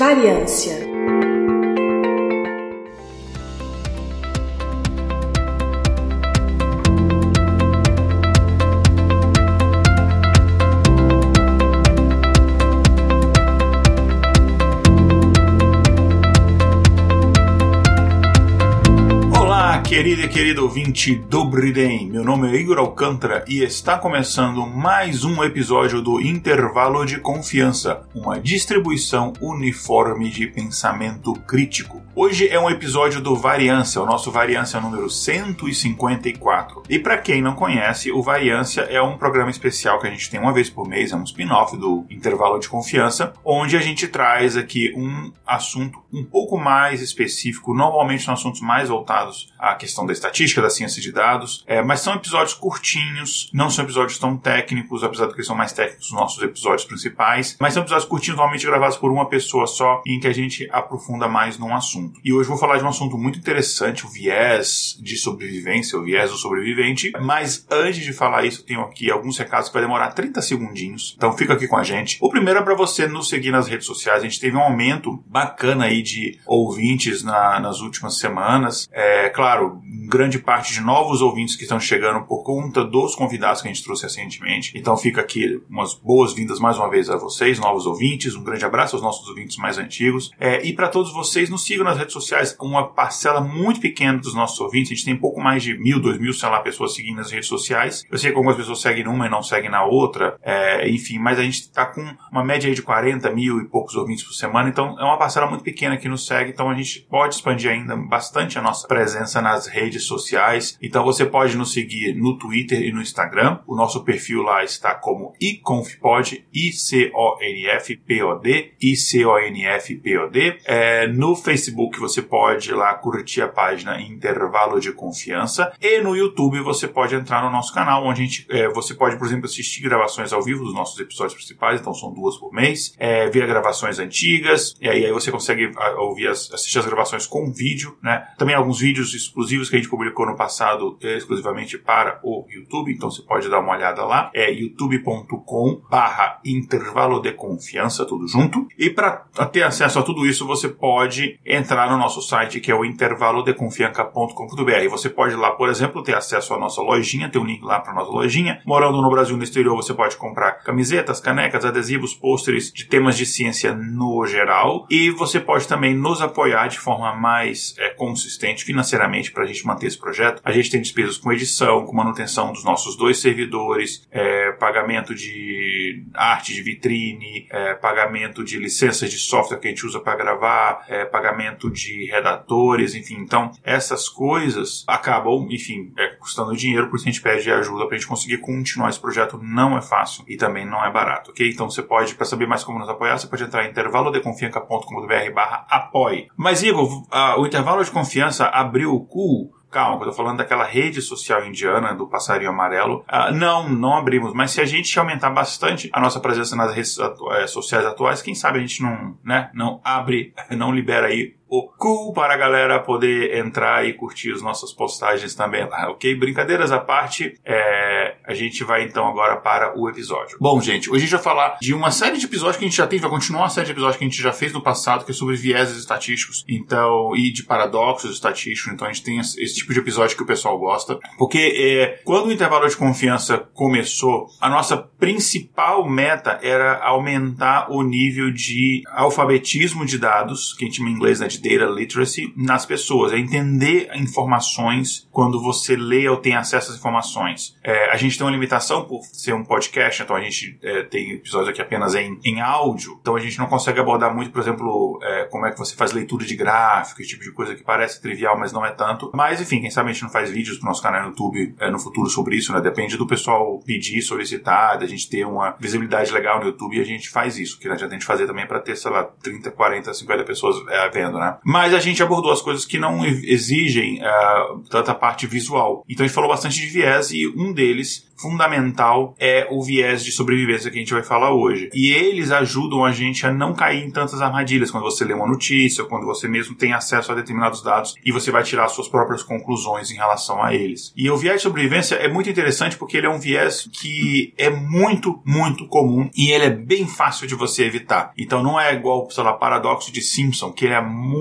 Variância querida e querido ouvinte Dobridem, meu nome é Igor Alcântara e está começando mais um episódio do Intervalo de Confiança, uma distribuição uniforme de pensamento crítico. Hoje é um episódio do Variância, o nosso Variância número 154. E para quem não conhece, o Variância é um programa especial que a gente tem uma vez por mês, é um spin-off do Intervalo de Confiança, onde a gente traz aqui um assunto um pouco mais específico, normalmente são assuntos mais voltados à questão da estatística, da ciência de dados, é, mas são episódios curtinhos, não são episódios tão técnicos, apesar de que são mais técnicos os nossos episódios principais, mas são episódios curtinhos, normalmente gravados por uma pessoa só, em que a gente aprofunda mais num assunto. E hoje vou falar de um assunto muito interessante, o viés de sobrevivência, o viés do sobrevivente, mas antes de falar isso, tenho aqui alguns recados que vai demorar 30 segundinhos, então fica aqui com a gente. O primeiro é para você nos seguir nas redes sociais, a gente teve um aumento bacana aí de ouvintes na, nas últimas semanas, é claro, grande parte de novos ouvintes que estão chegando por conta dos convidados que a gente trouxe recentemente. Então fica aqui umas boas-vindas mais uma vez a vocês, novos ouvintes. Um grande abraço aos nossos ouvintes mais antigos. É, e para todos vocês, nos sigam nas redes sociais. Uma parcela muito pequena dos nossos ouvintes. A gente tem pouco mais de mil, dois mil, sei lá, pessoas seguindo nas redes sociais. Eu sei que algumas pessoas seguem numa e não seguem na outra. É, enfim, mas a gente está com uma média aí de 40 mil e poucos ouvintes por semana. Então é uma parcela muito pequena que nos segue. Então a gente pode expandir ainda bastante a nossa presença nas redes sociais. Então você pode nos seguir no Twitter e no Instagram. O nosso perfil lá está como iconfpod, I-C-O-N-F-P-O-D, I-C-O-N-F-P-O-D. É, no Facebook você pode lá curtir a página Intervalo de Confiança. E no YouTube você pode entrar no nosso canal, onde a gente, é, você pode, por exemplo, assistir gravações ao vivo dos nossos episódios principais, então são duas por mês, é, ver gravações antigas, e aí, aí você consegue ouvir as, assistir as gravações com vídeo, né? Também alguns vídeos exclusivos que a gente publicou no passado é, exclusivamente para o YouTube, então você pode dar uma olhada lá. É youtube.com barra intervalo de confiança, tudo junto. E para ter acesso a tudo isso, você pode entrar no nosso site, que é o intervalodeconfianca.com.br. Você pode lá, por exemplo, ter acesso à nossa lojinha, tem um link lá para nossa lojinha. Morando no Brasil no exterior, você pode comprar camisetas, canecas, adesivos, pôsteres de temas de ciência no geral. E você pode também nos apoiar de forma mais é, consistente financeiramente para a gente manter esse projeto. A gente tem despesas com edição, com manutenção dos nossos dois servidores, é, pagamento de arte de vitrine, é, pagamento de licenças de software que a gente usa para gravar, é, pagamento de redatores, enfim. Então, essas coisas acabam, enfim, é, custando dinheiro, por isso a gente pede ajuda para a gente conseguir continuar esse projeto. Não é fácil e também não é barato, ok? Então, você pode, para saber mais como nos apoiar, você pode entrar em intervalodeconfianca.com.br barra apoie. Mas, Igor, a, o intervalo de confiança abriu o cu Calma, eu falando daquela rede social indiana do passarinho amarelo. Uh, não, não abrimos. Mas se a gente aumentar bastante a nossa presença nas redes atu eh, sociais atuais, quem sabe a gente não, né, não abre, não libera aí o cool para a galera poder entrar e curtir as nossas postagens também lá, ok? Brincadeiras à parte, é, a gente vai então agora para o episódio. Bom, gente, hoje a gente vai falar de uma série de episódios que a gente já tem, vai continuar a série de episódios que a gente já fez no passado, que é sobre vieses estatísticos, então, e de paradoxos estatísticos, então a gente tem esse tipo de episódio que o pessoal gosta, porque é, quando o intervalo de confiança começou, a nossa principal meta era aumentar o nível de alfabetismo de dados, que a gente em inglês né, de data literacy nas pessoas, é entender informações quando você lê ou tem acesso às informações. É, a gente tem uma limitação por ser um podcast, então a gente é, tem episódios aqui apenas em, em áudio, então a gente não consegue abordar muito, por exemplo, é, como é que você faz leitura de gráfico, esse tipo de coisa que parece trivial, mas não é tanto. Mas enfim, quem sabe a gente não faz vídeos pro nosso canal no YouTube é, no futuro sobre isso, né? Depende do pessoal pedir, solicitar, da gente ter uma visibilidade legal no YouTube e a gente faz isso, que a gente fazer também para ter, sei lá, 30, 40, 50 pessoas é, vendo, né? Né? Mas a gente abordou as coisas que não exigem uh, tanta parte visual. Então a gente falou bastante de viés e um deles fundamental é o viés de sobrevivência que a gente vai falar hoje. E eles ajudam a gente a não cair em tantas armadilhas quando você lê uma notícia, quando você mesmo tem acesso a determinados dados e você vai tirar suas próprias conclusões em relação a eles. E o viés de sobrevivência é muito interessante porque ele é um viés que é muito, muito comum e ele é bem fácil de você evitar. Então não é igual, sei lá, paradoxo de Simpson, que ele é muito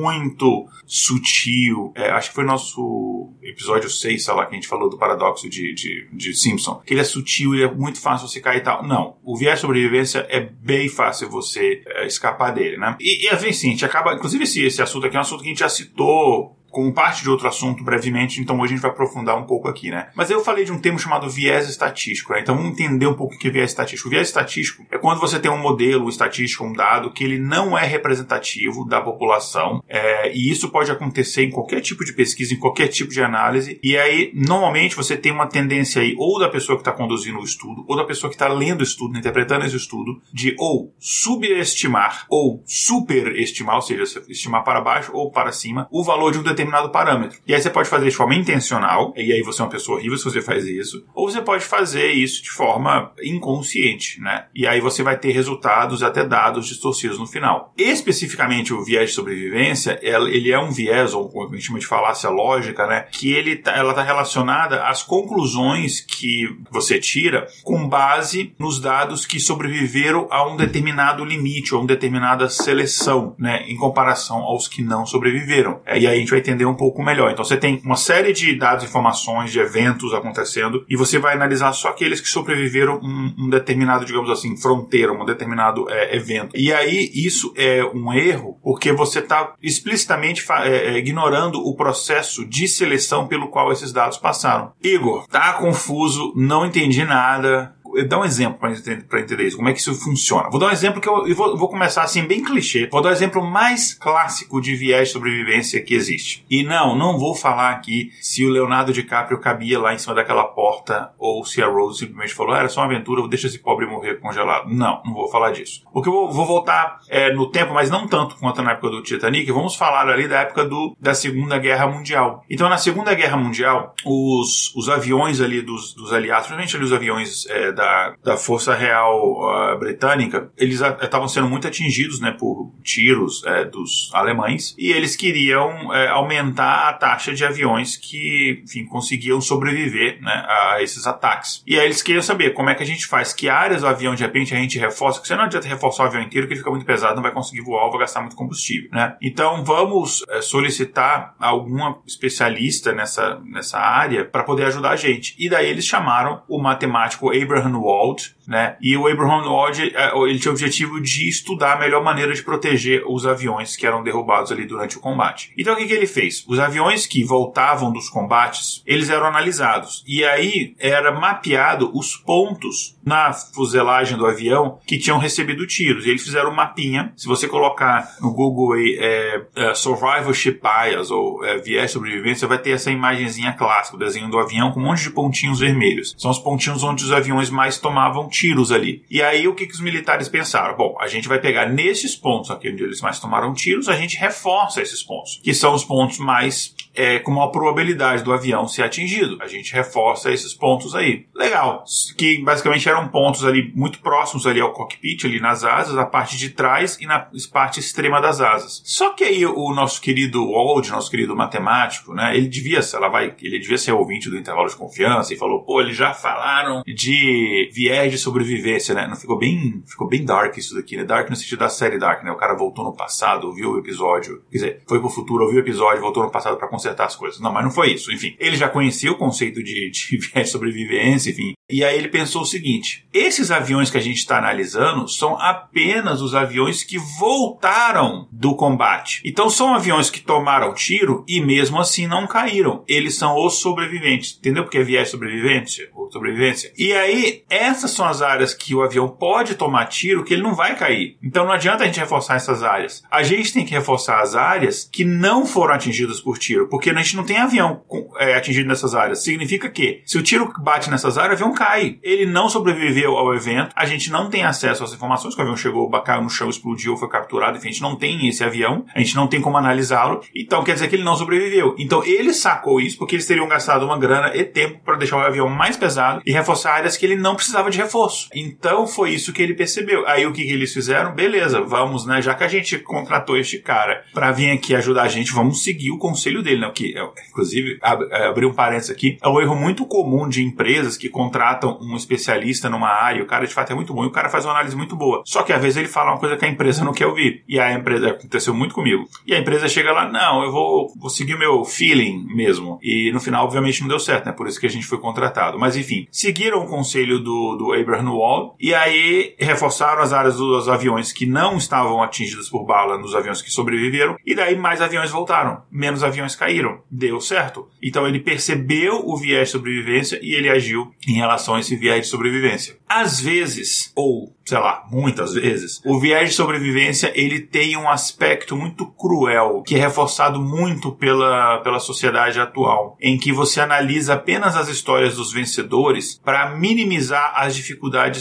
sutil. É, acho que foi nosso episódio 6, sei lá, que a gente falou do paradoxo de, de, de Simpson que ele é sutil, ele é muito fácil você cair e tal. Não. O viés de sobrevivência é bem fácil você é, escapar dele, né? E, e assim, a gente acaba. Inclusive, esse, esse assunto aqui é um assunto que a gente já citou como parte de outro assunto brevemente, então hoje a gente vai aprofundar um pouco aqui, né? Mas eu falei de um termo chamado viés estatístico, né? Então vamos entender um pouco o que é viés estatístico. O viés estatístico é quando você tem um modelo estatístico, um dado, que ele não é representativo da população, é, e isso pode acontecer em qualquer tipo de pesquisa, em qualquer tipo de análise, e aí normalmente você tem uma tendência aí, ou da pessoa que está conduzindo o estudo, ou da pessoa que está lendo o estudo, interpretando esse estudo, de ou subestimar ou superestimar, ou seja, estimar para baixo ou para cima, o valor de um determinado determinado parâmetro. E aí você pode fazer de forma intencional, e aí você é uma pessoa horrível se você faz isso, ou você pode fazer isso de forma inconsciente, né? E aí você vai ter resultados até dados distorcidos no final. Especificamente o viés de sobrevivência, ele é um viés, ou como a gente chama de falácia lógica, né? Que ele tá, ela está relacionada às conclusões que você tira com base nos dados que sobreviveram a um determinado limite ou uma determinada seleção, né? Em comparação aos que não sobreviveram. E aí a gente vai ter entender um pouco melhor. Então você tem uma série de dados, informações, de eventos acontecendo e você vai analisar só aqueles que sobreviveram um, um determinado, digamos assim, fronteira, um determinado é, evento. E aí isso é um erro porque você está explicitamente é, é, ignorando o processo de seleção pelo qual esses dados passaram. Igor, tá confuso, não entendi nada dar um exemplo para entender, isso, como é que isso funciona. Vou dar um exemplo que eu, eu vou, vou, começar assim, bem clichê. Vou dar o um exemplo mais clássico de viés de sobrevivência que existe. E não, não vou falar aqui se o Leonardo DiCaprio cabia lá em cima daquela porta ou se a Rose simplesmente falou, ah, era só uma aventura, deixa esse pobre morrer congelado. Não, não vou falar disso. Porque eu vou, vou voltar é, no tempo, mas não tanto quanto na época do Titanic, vamos falar ali da época do, da Segunda Guerra Mundial. Então, na Segunda Guerra Mundial, os, os aviões ali dos, dos aliados, principalmente ali os aviões é, da, da Força Real uh, Britânica, eles estavam sendo muito atingidos né, por tiros é, dos alemães e eles queriam é, aumentar a taxa de aviões que enfim, conseguiam sobreviver né, a esses ataques. E aí eles queriam saber como é que a gente faz, que áreas do avião de repente a gente reforça, porque você não adianta reforçar o avião inteiro que ele fica muito pesado, não vai conseguir voar, vai gastar muito combustível. Né? Então vamos é, solicitar alguma especialista nessa, nessa área para poder ajudar a gente. E daí eles chamaram o matemático Abraham Herrenwald né? E o Abraham Wald, é, ele tinha o objetivo de estudar a melhor maneira de proteger os aviões que eram derrubados ali durante o combate. Então o que, que ele fez? Os aviões que voltavam dos combates, eles eram analisados. E aí era mapeado os pontos na fuselagem do avião que tinham recebido tiros. E eles fizeram um mapinha. Se você colocar no Google aí, é, é, Survivorship Bias ou é, Viés Sobrevivência, vai ter essa imagenzinha clássica, o desenho do avião com um monte de pontinhos vermelhos. São os pontinhos onde os aviões mais tomavam tiros ali. E aí o que, que os militares pensaram? Bom, a gente vai pegar nesses pontos aqui onde eles mais tomaram tiros, a gente reforça esses pontos, que são os pontos mais é, com uma probabilidade do avião ser atingido. A gente reforça esses pontos aí. Legal. Que basicamente eram pontos ali muito próximos ali ao cockpit, ali nas asas, a parte de trás e na parte extrema das asas. Só que aí o nosso querido Wald, nosso querido matemático, né, ele devia, ela vai, ele devia ser ouvinte do intervalo de confiança e falou, pô, eles já falaram de viés de sobrevivência, né? Ficou bem, ficou bem dark isso daqui, né? Dark no sentido da série Dark, né? O cara voltou no passado, ouviu o episódio, quer dizer, foi pro futuro, ouviu o episódio, voltou no passado para consertar as coisas. Não, mas não foi isso. Enfim, ele já conhecia o conceito de, de viés de sobrevivência, enfim. E aí ele pensou o seguinte: esses aviões que a gente está analisando são apenas os aviões que voltaram do combate. Então são aviões que tomaram tiro e mesmo assim não caíram. Eles são os sobreviventes. Entendeu porque é viés sobrevivência? Ou sobrevivência? E aí, essas são as áreas que o avião pode tomar tiro que ele não vai cair. Então não adianta a gente reforçar essas áreas. A gente tem que reforçar as áreas que não foram atingidas por tiro, porque a gente não tem avião é, atingido nessas áreas. Significa que se o tiro bate nessas áreas, o avião cai. Ele não sobreviveu ao evento, a gente não tem acesso às informações, que o avião chegou, caiu no chão, explodiu, foi capturado, enfim, a gente não tem esse avião, a gente não tem como analisá-lo, então quer dizer que ele não sobreviveu. Então ele sacou isso porque eles teriam gastado uma grana e tempo para deixar o avião mais pesado e reforçar áreas que ele não precisava de reforço. Então foi isso que ele percebeu. Aí o que, que eles fizeram? Beleza, vamos, né? Já que a gente contratou este cara para vir aqui ajudar a gente, vamos seguir o conselho dele, né? Que, inclusive, ab abrir um parênteses aqui, é um erro muito comum de empresas que contratam um especialista numa área, o cara de fato é muito bom e o cara faz uma análise muito boa. Só que às vezes ele fala uma coisa que a empresa não quer ouvir. E a empresa, aconteceu muito comigo. E a empresa chega lá, não, eu vou, vou seguir o meu feeling mesmo. E no final, obviamente, não deu certo, né? Por isso que a gente foi contratado. Mas enfim, seguiram o conselho do, do Abraham Wall e aí reforçaram as áreas dos aviões que não estavam atingidas por bala nos aviões que sobreviveram. E daí mais aviões voltaram, menos aviões caíram. Deu certo. Então ele percebeu o viés de sobrevivência e ele agiu em relação a esse viés de sobrevivência. Às vezes, ou sei lá, muitas vezes, o viés de sobrevivência ele tem um aspecto muito cruel, que é reforçado muito pela, pela sociedade atual, em que você analisa apenas as histórias dos vencedores para minimizar as dificuldades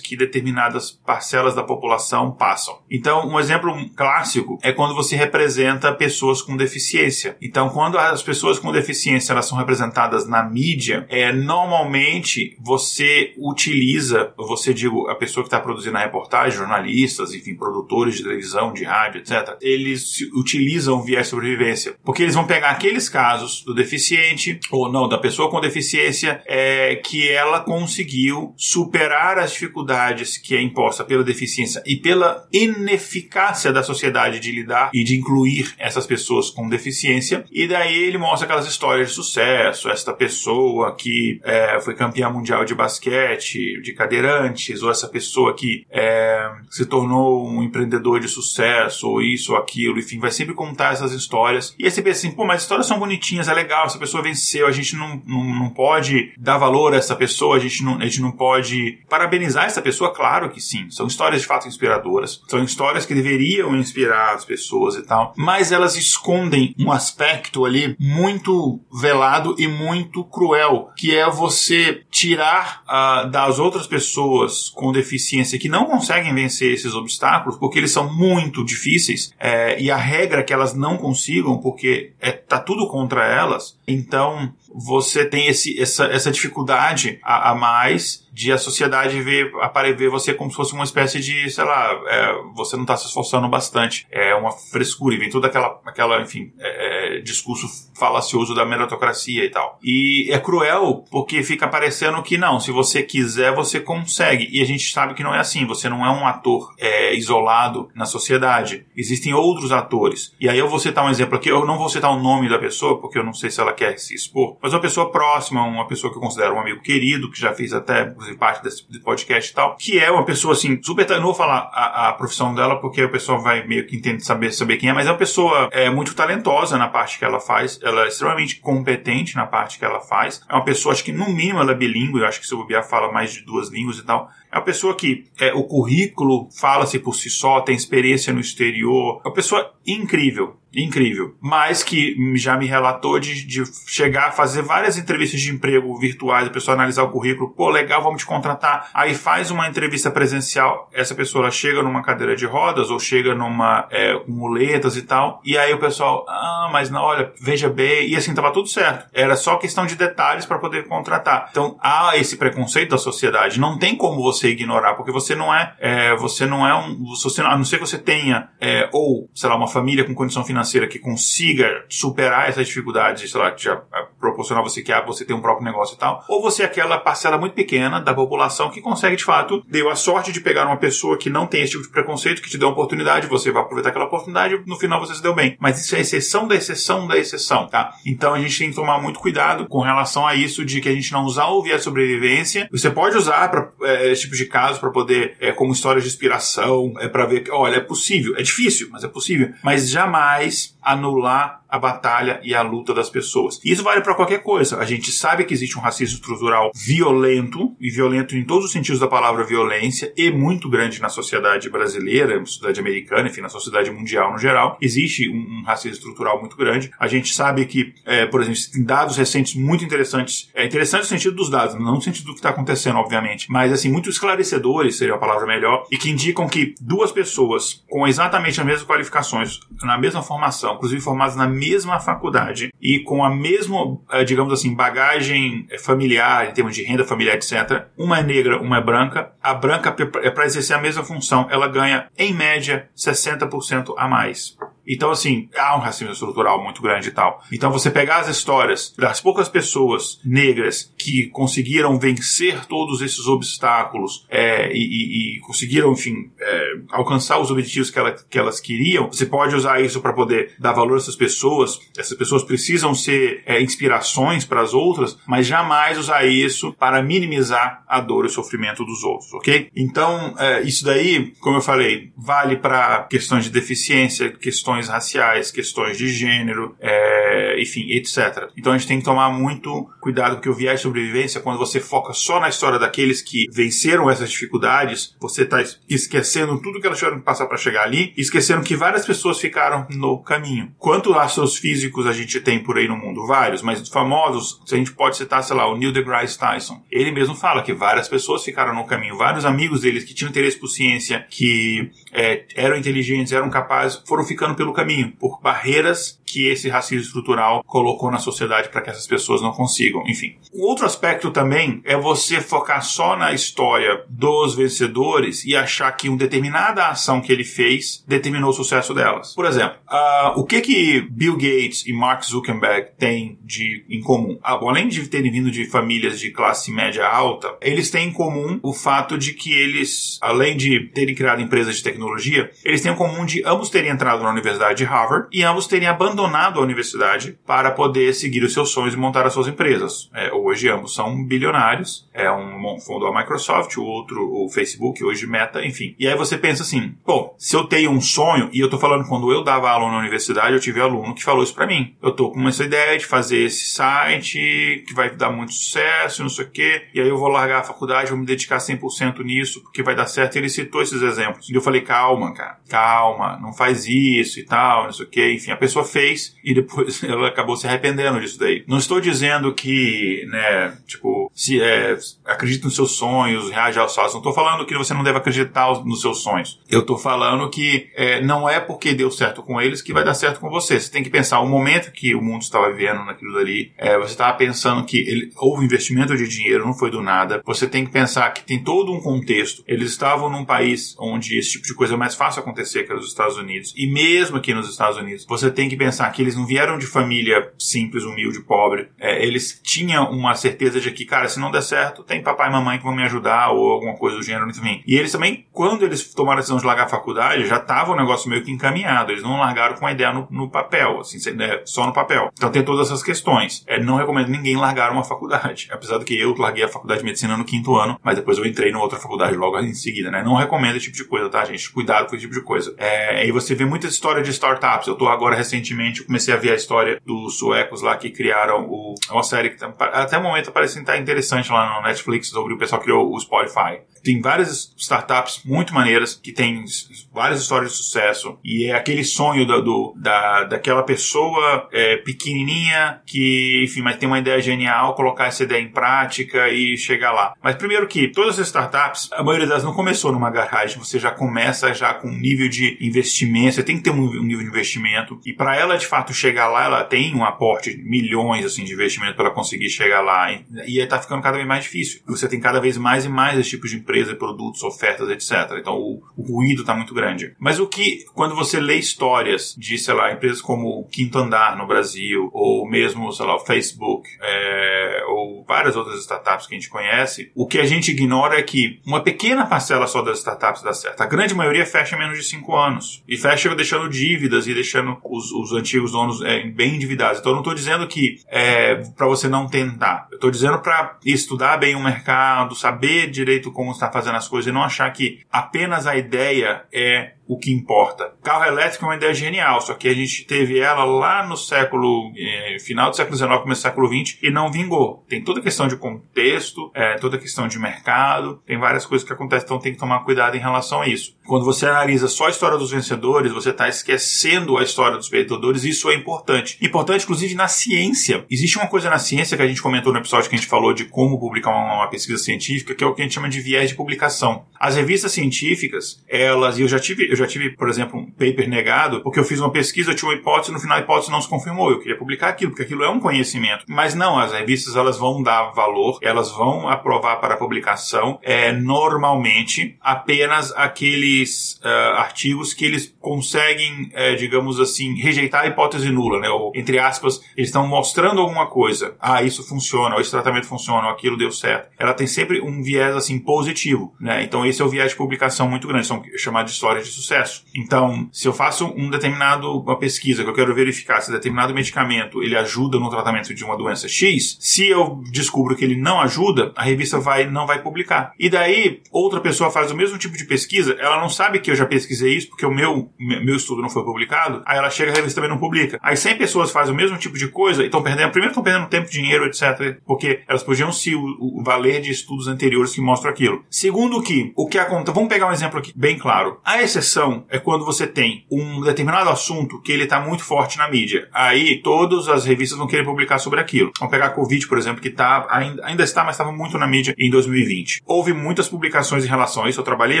que determinadas parcelas da população passam. Então, um exemplo clássico é quando você representa pessoas com deficiência. Então, quando as pessoas com deficiência elas são representadas na mídia, é normalmente você utiliza, você digo, a pessoa que está produzindo a reportagem, jornalistas, enfim, produtores de televisão, de rádio, etc., eles utilizam o viés sobrevivência. Porque eles vão pegar aqueles casos do deficiente, ou não, da pessoa com deficiência, é, que ela conseguiu superar as dificuldades que é imposta pela deficiência e pela ineficácia da sociedade de lidar e de incluir essas pessoas com deficiência. E daí ele mostra aquelas histórias de sucesso, esta pessoa que é, foi campeã mundial de basquete, de cadeirantes, ou essa pessoa que é, se tornou um empreendedor de sucesso, ou isso ou aquilo, enfim, vai sempre contar essas histórias. E aí você pensa assim, pô, mas as histórias são bonitinhas, é legal, essa pessoa venceu, a gente não, não, não pode dar valor a essa pessoa, a gente, não, a gente não pode parabenizar essa pessoa, claro que sim. São histórias de fato inspiradoras, são histórias que deveriam inspirar as pessoas e tal, mas elas escondem um aspecto ali muito velado e muito cruel, que é você tirar uh, das outras pessoas com deficiência que não conseguem vencer esses obstáculos porque eles são muito difíceis é, e a regra é que elas não consigam porque é, tá tudo contra elas. Então você tem esse, essa, essa dificuldade a, a mais de a sociedade ver, ver você como se fosse uma espécie de, sei lá, é, você não está se esforçando bastante. É uma frescura e vem toda aquela, aquela enfim, é, é, discurso falacioso da meritocracia e tal. E é cruel porque fica parecendo que não, se você quiser, você consegue. E a gente sabe que não é assim. Você não é um ator é, isolado na sociedade. Existem outros atores. E aí eu vou citar um exemplo aqui. Eu não vou citar o nome da pessoa, porque eu não sei se ela quer se expor. Mas uma pessoa próxima, uma pessoa que eu considero um amigo querido, que já fez até parte desse podcast e tal, que é uma pessoa assim, super. Eu não vou falar a, a profissão dela porque o pessoal vai meio que entender, saber, saber quem é, mas é uma pessoa é, muito talentosa na parte que ela faz, ela é extremamente competente na parte que ela faz. É uma pessoa, acho que no mínimo ela é bilíngue, eu acho que se o Bia fala mais de duas línguas e tal. É uma pessoa que é, o currículo fala-se por si só, tem experiência no exterior. É uma pessoa incrível incrível, mas que já me relatou de, de chegar a fazer várias entrevistas de emprego virtuais, a pessoa analisar o currículo, pô, legal, vamos te contratar. Aí faz uma entrevista presencial, essa pessoa chega numa cadeira de rodas ou chega numa é, com muletas e tal, e aí o pessoal, ah, mas não, olha, veja bem, e assim tava tudo certo. Era só questão de detalhes para poder contratar. Então há esse preconceito da sociedade, não tem como você ignorar, porque você não é, é você não é um, você, a não ser que você tenha é, ou sei lá uma família com condição financeira financeira que consiga superar essas dificuldades, sei lá, que já proporcionar você que ah, você tem um próprio negócio e tal, ou você é aquela parcela muito pequena da população que consegue de fato, deu a sorte de pegar uma pessoa que não tem esse tipo de preconceito, que te deu uma oportunidade, você vai aproveitar aquela oportunidade, no final você se deu bem. Mas isso é exceção da exceção da exceção, tá? Então a gente tem que tomar muito cuidado com relação a isso de que a gente não usar o viés sobrevivência. Você pode usar para é, esse tipo de casos para poder, é, como história de inspiração, é para ver que, olha, é possível, é difícil, mas é possível. Mas jamais anular a batalha e a luta das pessoas. E isso vale para qualquer coisa. A gente sabe que existe um racismo estrutural violento, e violento em todos os sentidos da palavra violência, e muito grande na sociedade brasileira, na sociedade americana, enfim, na sociedade mundial no geral. Existe um, um racismo estrutural muito grande. A gente sabe que, é, por exemplo, tem dados recentes muito interessantes. É interessante no sentido dos dados, não no sentido do que está acontecendo, obviamente, mas assim, muito esclarecedores seria a palavra melhor, e que indicam que duas pessoas com exatamente as mesmas qualificações, na mesma formação, inclusive formadas na mesma faculdade e com a mesma, eh, digamos assim, bagagem eh, familiar, em termos de renda familiar, etc. Uma é negra, uma é branca. A branca, é para exercer a mesma função, ela ganha, em média, 60% a mais. Então, assim, há um racismo estrutural muito grande e tal. Então, você pegar as histórias das poucas pessoas negras que conseguiram vencer todos esses obstáculos é, e, e, conseguiram, enfim, é, alcançar os objetivos que, ela, que elas queriam, você pode usar isso para poder dar valor a essas pessoas. Essas pessoas precisam ser é, inspirações para as outras, mas jamais usar isso para minimizar a dor e o sofrimento dos outros, ok? Então, é, isso daí, como eu falei, vale para questões de deficiência, questões raciais, questões de gênero, é, enfim, etc. Então a gente tem que tomar muito cuidado que o viés de sobrevivência, quando você foca só na história daqueles que venceram essas dificuldades, você está esquecendo tudo que elas tiveram que passar para chegar ali, esquecendo que várias pessoas ficaram no caminho. Quantos laços físicos a gente tem por aí no mundo? Vários, mas famosos, a gente pode citar, sei lá, o Neil deGrasse Tyson. Ele mesmo fala que várias pessoas ficaram no caminho, vários amigos deles que tinham interesse por ciência, que é, eram inteligentes, eram capazes, foram ficando pelo caminho, por barreiras que esse racismo estrutural colocou na sociedade para que essas pessoas não consigam. Enfim. Um outro aspecto também é você focar só na história dos vencedores e achar que uma determinada ação que ele fez determinou o sucesso delas. Por exemplo, uh, o que que Bill Gates e Mark Zuckerberg têm de em comum? Uh, além de terem vindo de famílias de classe média alta, eles têm em comum o fato de que eles, além de terem criado empresas de tecnologia, eles têm em comum de ambos terem entrado na universidade de Harvard e ambos terem abandonado a universidade para poder seguir os seus sonhos e montar as suas empresas. É, hoje ambos são bilionários. É um fundou a Microsoft, o outro o Facebook, hoje Meta, enfim. E aí você pensa assim, pô, se eu tenho um sonho, e eu tô falando quando eu dava aula na universidade, eu tive aluno que falou isso para mim. Eu tô com essa ideia de fazer esse site que vai dar muito sucesso, não sei o quê, e aí eu vou largar a faculdade, vou me dedicar 100% nisso, porque vai dar certo. E ele citou esses exemplos. E eu falei, calma, cara, calma, não faz isso e tal, não sei o que, enfim, a pessoa fez e depois ela acabou se arrependendo disso daí. Não estou dizendo que, né, tipo, se é, acredita nos seus sonhos, reage aos fatos. Não estou falando que você não deve acreditar nos seus sonhos. Eu estou falando que é, não é porque deu certo com eles que vai dar certo com você. Você tem que pensar o momento que o mundo estava vivendo naquilo dali. É, você estava pensando que ele, houve investimento de dinheiro, não foi do nada. Você tem que pensar que tem todo um contexto. Eles estavam num país onde esse tipo de coisa é mais fácil acontecer que nos Estados Unidos. E mesmo aqui nos Estados Unidos, você tem que pensar que eles não vieram de família simples, humilde, pobre. É, eles tinham uma certeza de que, cara, se não der certo, tem papai e mamãe que vão me ajudar ou alguma coisa do gênero, enfim. E eles também, quando eles tomaram a decisão de largar a faculdade, já estava o negócio meio que encaminhado. Eles não largaram com a ideia no, no papel, assim, né, só no papel. Então tem todas essas questões. É, não recomendo ninguém largar uma faculdade. Apesar do que eu larguei a faculdade de medicina no quinto ano, mas depois eu entrei numa outra faculdade logo em seguida, né? Não recomendo esse tipo de coisa, tá, gente? Cuidado com esse tipo de coisa. É, e você vê muita história de startups. Eu tô agora recentemente, comecei a ver a história dos suecos lá que criaram o, uma série que tá, até o momento parece estar interessante lá no Netflix sobre o pessoal que criou o Spotify. Tem várias startups muito maneiras que tem várias histórias de sucesso e é aquele sonho da, do, da, daquela pessoa é, pequenininha que, enfim, mas tem uma ideia genial, colocar essa ideia em prática e chegar lá. Mas primeiro que todas as startups, a maioria delas não começou numa garagem, você já começa já com um nível de investimento, você tem que ter um, um nível de investimento e para ela de fato chegar lá, ela tem um aporte de milhões assim de investimento para conseguir chegar lá e, e tá ficando cada vez mais difícil. Você tem cada vez mais e mais esse tipo de empresa, produtos, ofertas, etc. Então o, o ruído está muito grande. Mas o que, quando você lê histórias de, sei lá, empresas como o Quinto Andar no Brasil, ou mesmo, sei lá, o Facebook, é, ou várias outras startups que a gente conhece, o que a gente ignora é que uma pequena parcela só das startups dá certo. A grande maioria fecha em menos de cinco anos. E fecha deixando dívidas e deixando os, os antigos donos é, bem endividados. Então eu não estou dizendo que é para você não tentar. Eu estou dizendo para estudar bem o mercado, saber direito como está fazendo as coisas e não achar que apenas a ideia é o que importa. Carro elétrico é uma ideia genial, só que a gente teve ela lá no século, eh, final do século XIX, começo do século XX, e não vingou. Tem toda a questão de contexto, é, toda a questão de mercado, tem várias coisas que acontecem, então tem que tomar cuidado em relação a isso. Quando você analisa só a história dos vencedores, você está esquecendo a história dos perdedores, isso é importante. Importante, inclusive, na ciência. Existe uma coisa na ciência que a gente comentou no episódio que a gente falou de como publicar uma, uma pesquisa científica, que é o que a gente chama de viés de publicação. As revistas científicas, elas, e eu já tive, eu já tive, por exemplo, um paper negado, porque eu fiz uma pesquisa, eu tinha uma hipótese, no final a hipótese não se confirmou. Eu queria publicar aquilo, porque aquilo é um conhecimento. Mas não, as revistas elas vão dar valor, elas vão aprovar para publicação, é, normalmente, apenas aqueles uh, artigos que eles conseguem, é, digamos assim, rejeitar a hipótese nula, né? Ou, entre aspas, eles estão mostrando alguma coisa. Ah, isso funciona, ou esse tratamento funciona, ou aquilo deu certo. Ela tem sempre um viés, assim, positivo, né? Então, esse é o viés de publicação muito grande, são chamados de histórias de sucesso. Então, se eu faço um determinado, uma pesquisa que eu quero verificar se determinado medicamento ele ajuda no tratamento de uma doença X, se eu descubro que ele não ajuda, a revista vai, não vai publicar. E daí, outra pessoa faz o mesmo tipo de pesquisa, ela não sabe que eu já pesquisei isso, porque o meu, meu estudo não foi publicado, aí ela chega a revista também não publica. Aí 100 pessoas fazem o mesmo tipo de coisa e estão perdendo, primeiro estão perdendo tempo, dinheiro, etc, porque elas podiam se o, o valer de estudos anteriores que mostram aquilo. Segundo que, o que acontece, vamos pegar um exemplo aqui bem claro. A exceção é quando você tem um determinado assunto que ele está muito forte na mídia. Aí todas as revistas vão querer publicar sobre aquilo. Vamos pegar a Covid, por exemplo, que tá, ainda, ainda está, mas estava muito na mídia em 2020. Houve muitas publicações em relação a isso. Eu trabalhei em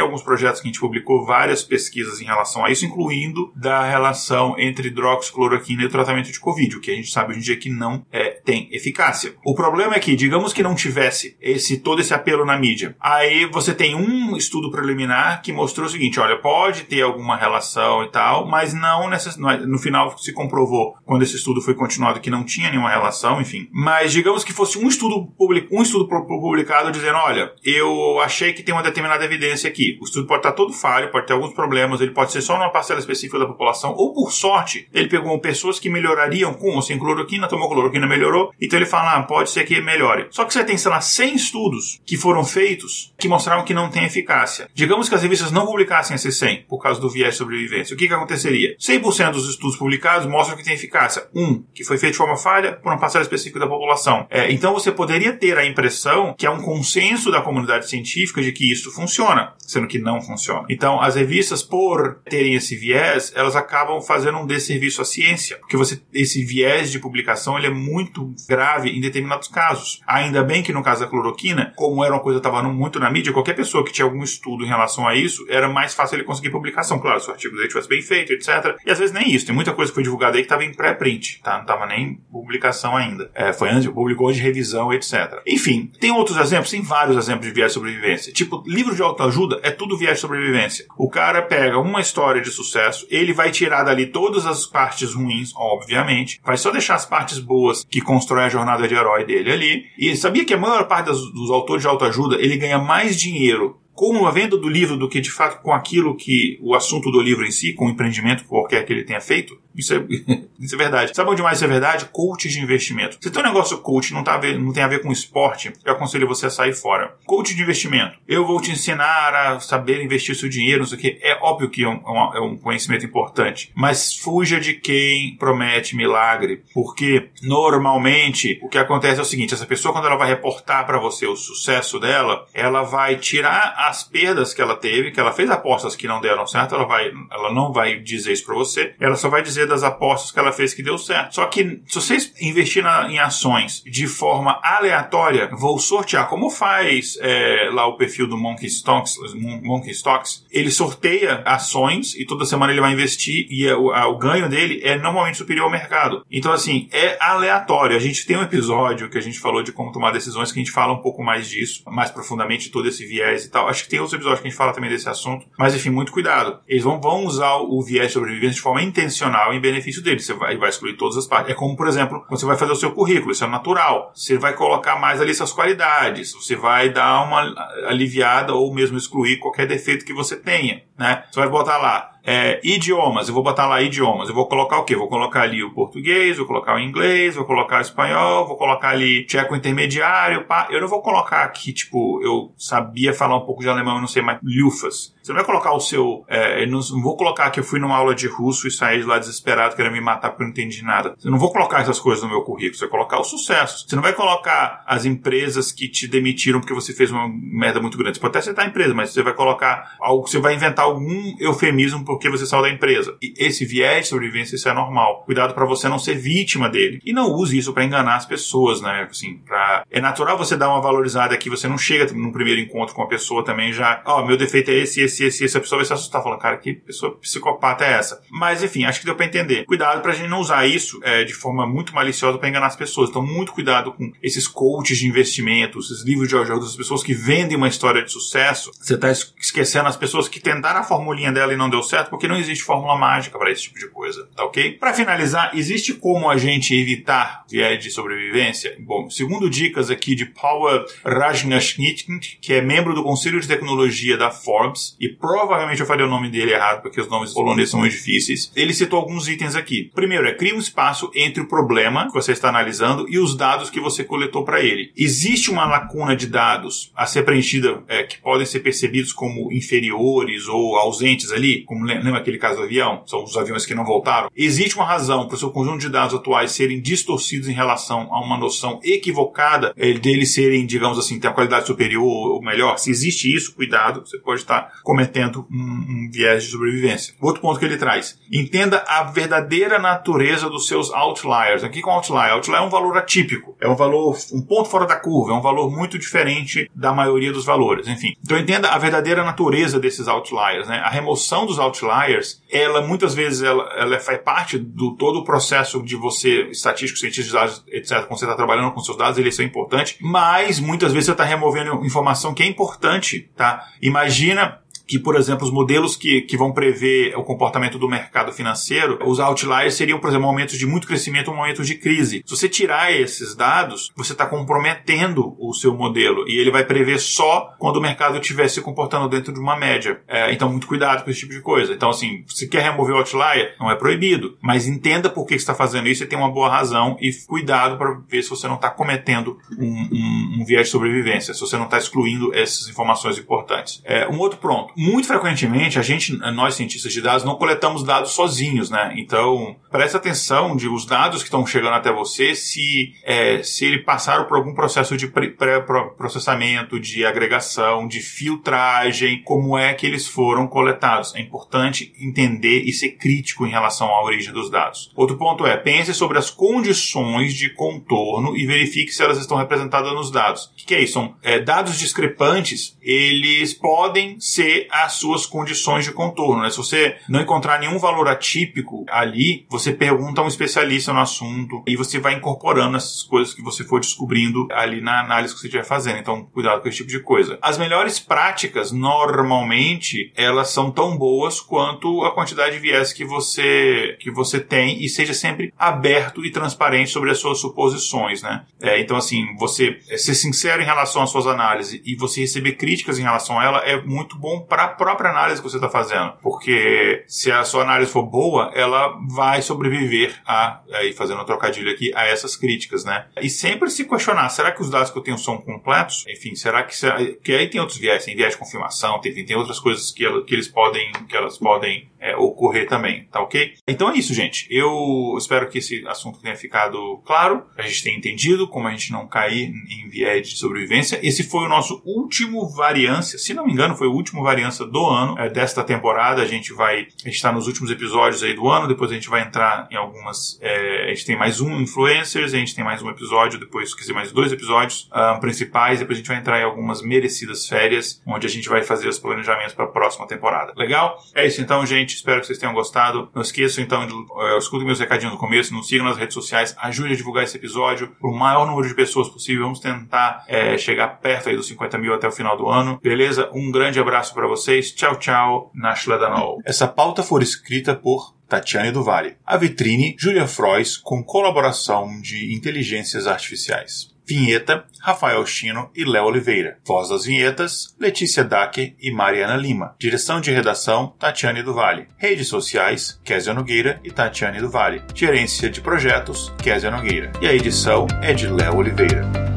alguns projetos que a gente publicou várias pesquisas em relação a isso, incluindo da relação entre hidroxicloroquina e o tratamento de Covid, o que a gente sabe hoje em dia que não é, tem eficácia. O problema é que, digamos que não tivesse esse todo esse apelo na mídia, aí você tem um estudo preliminar que mostrou o seguinte: olha, pode ter alguma relação e tal, mas não necess... no final se comprovou quando esse estudo foi continuado que não tinha nenhuma relação, enfim. Mas digamos que fosse um estudo public... um estudo publicado dizendo, olha, eu achei que tem uma determinada evidência aqui. O estudo pode estar todo falho, pode ter alguns problemas, ele pode ser só numa parcela específica da população, ou por sorte, ele pegou pessoas que melhorariam com ou sem cloroquina, tomou cloroquina, melhorou, então ele fala, ah, pode ser que melhore. Só que você tem, sei lá, 100 estudos que foram feitos que mostraram que não tem eficácia. Digamos que as revistas não publicassem esses 100 por causa do viés sobrevivência. O que, que aconteceria? 100% dos estudos publicados mostram que tem eficácia. Um, que foi feito de forma falha por uma parcela específica da população. É, então você poderia ter a impressão que há um consenso da comunidade científica de que isso funciona, sendo que não funciona. Então as revistas, por terem esse viés, elas acabam fazendo um desserviço à ciência, porque você, esse viés de publicação ele é muito grave em determinados casos. Ainda bem que no caso da cloroquina, como era uma coisa que estava muito na mídia, qualquer pessoa que tinha algum estudo em relação a isso, era mais fácil ele conseguir publicação. Claro, se o artigo dele tivesse bem feito, etc. E às vezes nem isso. Tem muita coisa que foi divulgada aí que estava em pré-print, tá? Não estava nem publicação ainda. É, foi antes, publicou de revisão, etc. Enfim, tem outros exemplos, tem vários exemplos de viés de sobrevivência. Tipo, livro de autoajuda é tudo viés de sobrevivência. O cara pega uma história de sucesso, ele vai tirar dali todas as partes ruins, obviamente, vai só deixar as partes boas que constrói a jornada de herói dele ali. E sabia que a maior parte dos autores de autoajuda ele ganha mais dinheiro com a venda do livro do que de fato com aquilo que o assunto do livro em si, com o empreendimento qualquer que ele tenha feito? Isso é, isso é verdade. Sabe onde mais isso é verdade? Coach de investimento. Se teu negócio coach não, tá ver, não tem a ver com esporte, eu aconselho você a sair fora. Coach de investimento. Eu vou te ensinar a saber investir seu dinheiro, não sei o que. É óbvio que é um, é um conhecimento importante. Mas fuja de quem promete milagre. Porque normalmente o que acontece é o seguinte: essa pessoa, quando ela vai reportar para você o sucesso dela, ela vai tirar as perdas que ela teve, que ela fez apostas que não deram certo, ela, vai, ela não vai dizer isso para você, ela só vai dizer das apostas que ela fez que deu certo. Só que se vocês investir na, em ações de forma aleatória, vou sortear, como faz é, lá o perfil do Monkey Stocks, Monkey Stocks, ele sorteia ações e toda semana ele vai investir e é, o, a, o ganho dele é normalmente superior ao mercado. Então, assim, é aleatório. A gente tem um episódio que a gente falou de como tomar decisões, que a gente fala um pouco mais disso, mais profundamente, todo esse viés e tal. Acho que tem outros episódios que a gente fala também desse assunto, mas enfim, muito cuidado. Eles vão, vão usar o viés de sobrevivência de forma intencional em benefício deles. Você vai, vai excluir todas as partes. É como, por exemplo, quando você vai fazer o seu currículo, isso é natural. Você vai colocar mais ali suas qualidades, você vai dar uma aliviada ou mesmo excluir qualquer defeito que você tenha. Né? Você vai botar lá é, idiomas, eu vou botar lá idiomas. Eu vou colocar o quê? Vou colocar ali o português, vou colocar o inglês, vou colocar o espanhol, vou colocar ali tcheco intermediário. Pá. Eu não vou colocar aqui, tipo, eu sabia falar um pouco de alemão e não sei mais, lufas. Você não vai colocar o seu. É, não, não, vou colocar que eu fui numa aula de russo e saí de lá desesperado, querendo me matar porque eu não entendi nada. Você não vou colocar essas coisas no meu currículo, você vai colocar os sucessos. Você não vai colocar as empresas que te demitiram porque você fez uma merda muito grande. Você pode até aceitar a empresa, mas você vai colocar algo, você vai inventar algum eufemismo porque você saiu da empresa. E esse viés de sobrevivência, isso é normal. Cuidado para você não ser vítima dele. E não use isso para enganar as pessoas, né? Assim, pra... É natural você dar uma valorizada aqui, você não chega no primeiro encontro com a pessoa também já, ó, oh, meu defeito é esse, esse, esse, esse. A pessoa vai se assustar, falando, cara, que pessoa psicopata é essa? Mas, enfim, acho que deu para entender. Cuidado pra gente não usar isso é, de forma muito maliciosa para enganar as pessoas. Então, muito cuidado com esses coaches de investimentos, esses livros de ajuda das pessoas que vendem uma história de sucesso. Você tá esquecendo as pessoas que tentaram a formulinha dela e não deu certo, porque não existe fórmula mágica para esse tipo de coisa, tá ok? Para finalizar, existe como a gente evitar viés de sobrevivência? Bom, segundo dicas aqui de Paul Rajnashniknt, que é membro do Conselho de Tecnologia da Forbes, e provavelmente eu falei o nome dele errado porque os nomes poloneses são muito difíceis, ele citou alguns itens aqui. Primeiro é cria um espaço entre o problema que você está analisando e os dados que você coletou para ele. Existe uma lacuna de dados a ser preenchida é, que podem ser percebidos como inferiores ou ausentes ali, como lembra aquele caso do avião, são os aviões que não voltaram. Existe uma razão para o seu conjunto de dados atuais serem distorcidos em relação a uma noção equivocada é, deles serem, digamos assim, ter a qualidade superior ou melhor. Se existe isso, cuidado, você pode estar cometendo um, um viés de sobrevivência. Outro ponto que ele traz: entenda a verdadeira natureza dos seus outliers. Aqui com outlier, outlier é um valor atípico, é um valor, um ponto fora da curva, é um valor muito diferente da maioria dos valores. Enfim, então entenda a verdadeira natureza desses outliers. Né? A remoção dos outliers ela muitas vezes ela, ela faz parte do todo o processo de você, estatístico, cientista de dados, etc., quando você está trabalhando com seus dados, eles são importantes, mas muitas vezes você está removendo informação que é importante, tá? Imagina que, por exemplo, os modelos que, que vão prever o comportamento do mercado financeiro, os outliers seriam, por exemplo, momentos de muito crescimento ou momentos de crise. Se você tirar esses dados, você está comprometendo o seu modelo e ele vai prever só quando o mercado estiver se comportando dentro de uma média. É, então, muito cuidado com esse tipo de coisa. Então, assim, se quer remover o outlier, não é proibido, mas entenda por que está fazendo isso e tem uma boa razão e cuidado para ver se você não está cometendo um, um, um, viés de sobrevivência, se você não está excluindo essas informações importantes. É, um outro ponto muito frequentemente a gente, nós cientistas de dados, não coletamos dados sozinhos, né? Então, preste atenção de os dados que estão chegando até você, se, é, se ele passaram por algum processo de pré-processamento, de agregação, de filtragem, como é que eles foram coletados. É importante entender e ser crítico em relação à origem dos dados. Outro ponto é, pense sobre as condições de contorno e verifique se elas estão representadas nos dados. O que, que é isso? São é, dados discrepantes, eles podem ser as suas condições de contorno. Né? Se você não encontrar nenhum valor atípico ali, você pergunta a um especialista no assunto e você vai incorporando essas coisas que você for descobrindo ali na análise que você estiver fazendo. Então, cuidado com esse tipo de coisa. As melhores práticas, normalmente, elas são tão boas quanto a quantidade de viés que você, que você tem e seja sempre aberto e transparente sobre as suas suposições, né? É, então, assim, você ser sincero em relação às suas análises e você receber críticas em relação a ela é muito bom para a própria análise que você está fazendo. Porque se a sua análise for boa, ela vai sobreviver a, aí fazendo um trocadilho aqui, a essas críticas, né? E sempre se questionar, será que os dados que eu tenho são completos? Enfim, será que... Que aí tem outros viés, tem viés de confirmação, tem, tem outras coisas que, que eles podem, que elas podem é, ocorrer também, tá ok? Então é isso, gente. Eu espero que esse assunto tenha ficado claro, a gente tenha entendido como a gente não cair em viés de sobrevivência. Esse foi o nosso último variância, se não me engano, foi o último variância do ano, é, desta temporada. A gente vai, gente está nos últimos episódios aí do ano, depois a gente vai entrar em algumas, é, a gente tem mais um Influencers, a gente tem mais um episódio, depois, quer dizer, mais dois episódios um, principais, depois a gente vai entrar em algumas merecidas férias, onde a gente vai fazer os planejamentos para a próxima temporada. Legal? É isso então, gente. Espero que vocês tenham gostado. Não esqueçam então de uh, escutem meus recadinhos no começo, nos sigam nas redes sociais, ajude a divulgar esse episódio para o maior número de pessoas possível. Vamos tentar é, chegar perto aí dos 50 mil até o final do ano. Beleza? Um grande abraço para vocês. Tchau, tchau. Nashla Danol. Essa pauta foi escrita por Tatiane do. A vitrine, Julia Frois, com colaboração de inteligências artificiais. Vinheta, Rafael Chino e Léo Oliveira. Voz das vinhetas, Letícia Daque e Mariana Lima. Direção de redação, Tatiane do. Redes sociais, Kézia Nogueira e Tatiane do. Gerência de projetos, Kézia Nogueira. E a edição é de Léo Oliveira.